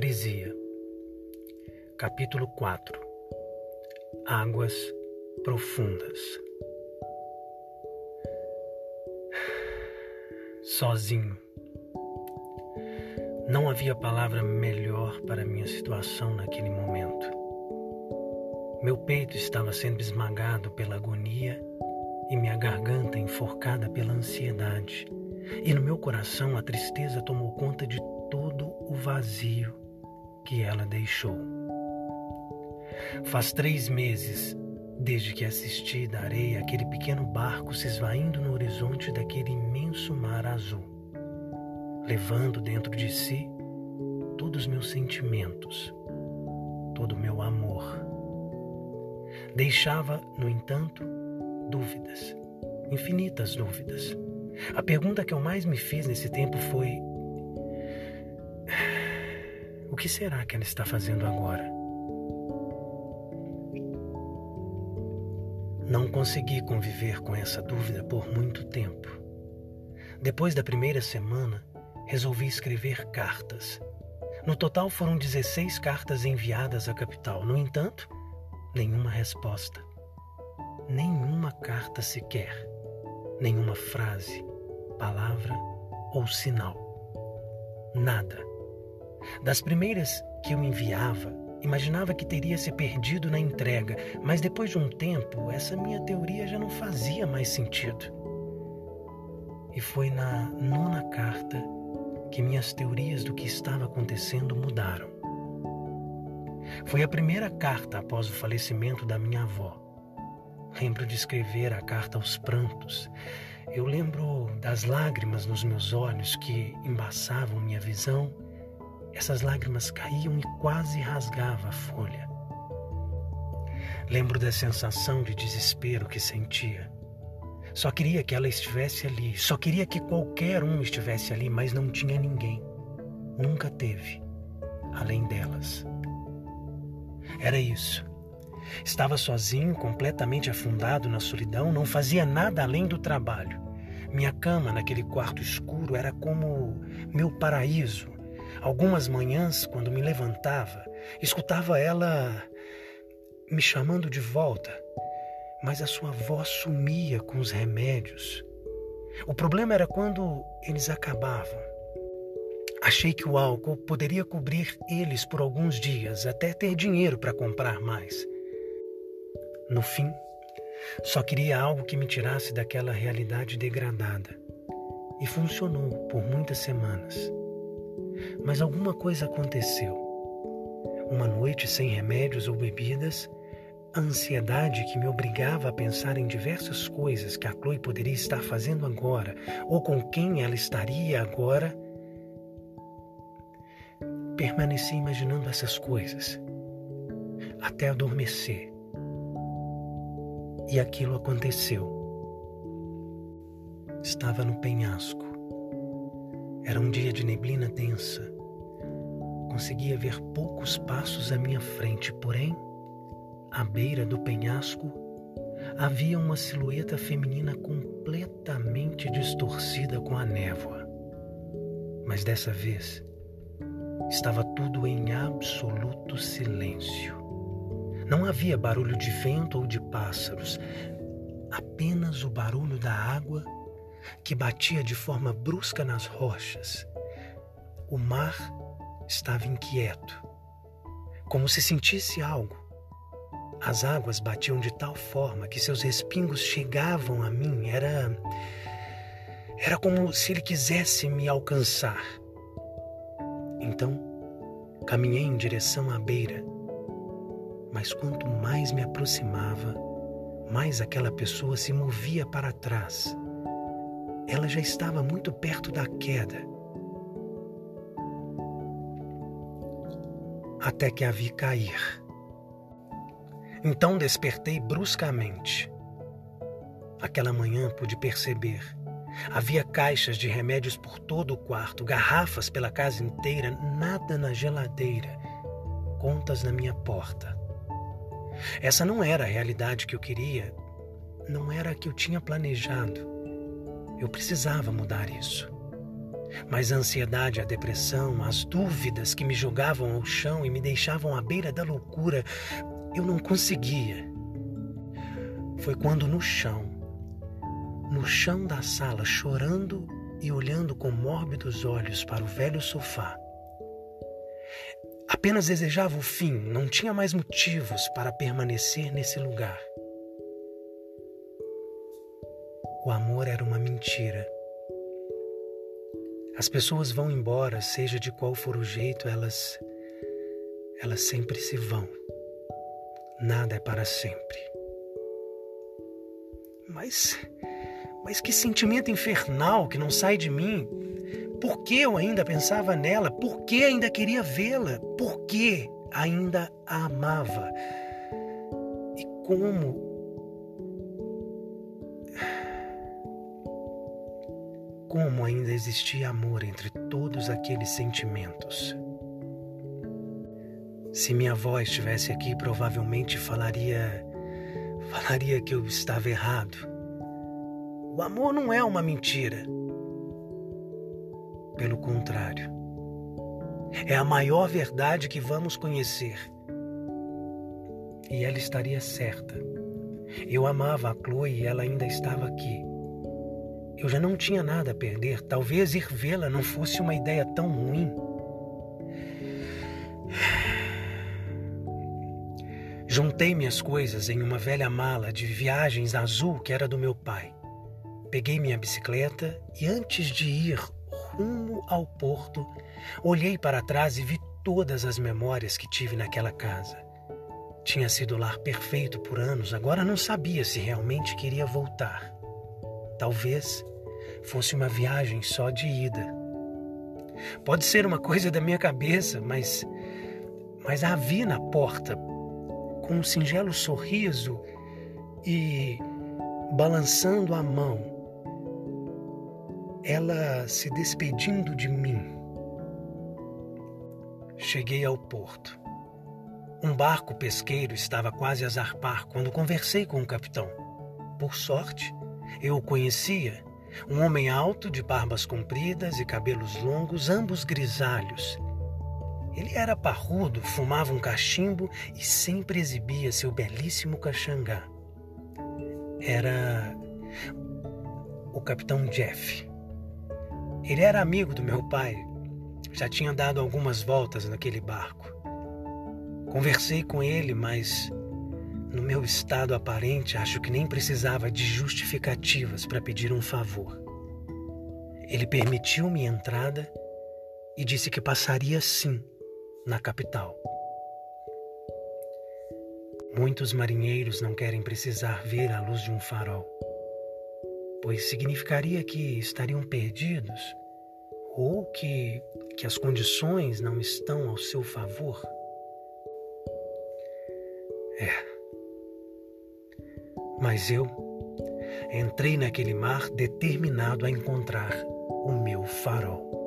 Parisia, capítulo 4 Águas Profundas. Sozinho. Não havia palavra melhor para minha situação naquele momento. Meu peito estava sendo esmagado pela agonia e minha garganta enforcada pela ansiedade. E no meu coração a tristeza tomou conta de todo o vazio que ela deixou. Faz três meses desde que assisti da areia aquele pequeno barco se esvaindo no horizonte daquele imenso mar azul, levando dentro de si todos os meus sentimentos, todo o meu amor. Deixava, no entanto, dúvidas, infinitas dúvidas. A pergunta que eu mais me fiz nesse tempo foi: que será que ela está fazendo agora? Não consegui conviver com essa dúvida por muito tempo. Depois da primeira semana, resolvi escrever cartas. No total foram 16 cartas enviadas à capital. No entanto, nenhuma resposta. Nenhuma carta sequer. Nenhuma frase, palavra ou sinal. Nada. Das primeiras que eu enviava, imaginava que teria se perdido na entrega, mas depois de um tempo, essa minha teoria já não fazia mais sentido. E foi na nona carta que minhas teorias do que estava acontecendo mudaram. Foi a primeira carta após o falecimento da minha avó. Lembro de escrever a carta aos prantos. Eu lembro das lágrimas nos meus olhos que embaçavam minha visão essas lágrimas caíam e quase rasgava a folha. Lembro da sensação de desespero que sentia. Só queria que ela estivesse ali, só queria que qualquer um estivesse ali, mas não tinha ninguém. Nunca teve, além delas. Era isso. Estava sozinho, completamente afundado na solidão, não fazia nada além do trabalho. Minha cama naquele quarto escuro era como meu paraíso, Algumas manhãs, quando me levantava, escutava ela me chamando de volta, mas a sua voz sumia com os remédios. O problema era quando eles acabavam. Achei que o álcool poderia cobrir eles por alguns dias, até ter dinheiro para comprar mais. No fim, só queria algo que me tirasse daquela realidade degradada. E funcionou por muitas semanas. Mas alguma coisa aconteceu. Uma noite sem remédios ou bebidas, a ansiedade que me obrigava a pensar em diversas coisas que a Chloe poderia estar fazendo agora ou com quem ela estaria agora. Permaneci imaginando essas coisas até adormecer. E aquilo aconteceu. Estava no penhasco. Era um dia de neblina densa. Conseguia ver poucos passos à minha frente, porém, à beira do penhasco, havia uma silhueta feminina completamente distorcida com a névoa. Mas dessa vez, estava tudo em absoluto silêncio. Não havia barulho de vento ou de pássaros, apenas o barulho da água que batia de forma brusca nas rochas. O mar estava inquieto, como se sentisse algo. As águas batiam de tal forma que seus respingos chegavam a mim. Era. Era como se ele quisesse me alcançar. Então, caminhei em direção à beira. Mas quanto mais me aproximava, mais aquela pessoa se movia para trás ela já estava muito perto da queda. Até que a vi cair. Então despertei bruscamente. Aquela manhã pude perceber. Havia caixas de remédios por todo o quarto, garrafas pela casa inteira, nada na geladeira, contas na minha porta. Essa não era a realidade que eu queria, não era a que eu tinha planejado. Eu precisava mudar isso. Mas a ansiedade, a depressão, as dúvidas que me jogavam ao chão e me deixavam à beira da loucura, eu não conseguia. Foi quando no chão, no chão da sala, chorando e olhando com mórbidos olhos para o velho sofá, apenas desejava o fim, não tinha mais motivos para permanecer nesse lugar. O amor era uma mentira. As pessoas vão embora, seja de qual for o jeito, elas elas sempre se vão. Nada é para sempre. Mas mas que sentimento infernal que não sai de mim. Por que eu ainda pensava nela? Por que ainda queria vê-la? Por que ainda a amava? E como como ainda existia amor entre todos aqueles sentimentos. Se minha avó estivesse aqui, provavelmente falaria falaria que eu estava errado. O amor não é uma mentira. Pelo contrário, é a maior verdade que vamos conhecer. E ela estaria certa. Eu amava a Chloe e ela ainda estava aqui. Eu já não tinha nada a perder. Talvez ir vê-la não fosse uma ideia tão ruim. Juntei minhas coisas em uma velha mala de viagens azul que era do meu pai. Peguei minha bicicleta e, antes de ir rumo ao porto, olhei para trás e vi todas as memórias que tive naquela casa. Tinha sido o lar perfeito por anos, agora não sabia se realmente queria voltar. Talvez fosse uma viagem só de ida. Pode ser uma coisa da minha cabeça, mas mas a vi na porta com um singelo sorriso e balançando a mão, ela se despedindo de mim. Cheguei ao porto. Um barco pesqueiro estava quase a zarpar quando conversei com o capitão. Por sorte, eu o conhecia um homem alto, de barbas compridas e cabelos longos, ambos grisalhos. Ele era parrudo, fumava um cachimbo e sempre exibia seu belíssimo caxangá. Era o capitão Jeff. Ele era amigo do meu pai, já tinha dado algumas voltas naquele barco. Conversei com ele, mas no meu estado aparente, acho que nem precisava de justificativas para pedir um favor. Ele permitiu-me entrada e disse que passaria sim na capital. Muitos marinheiros não querem precisar ver a luz de um farol, pois significaria que estariam perdidos ou que, que as condições não estão ao seu favor. É. Mas eu entrei naquele mar determinado a encontrar o meu farol.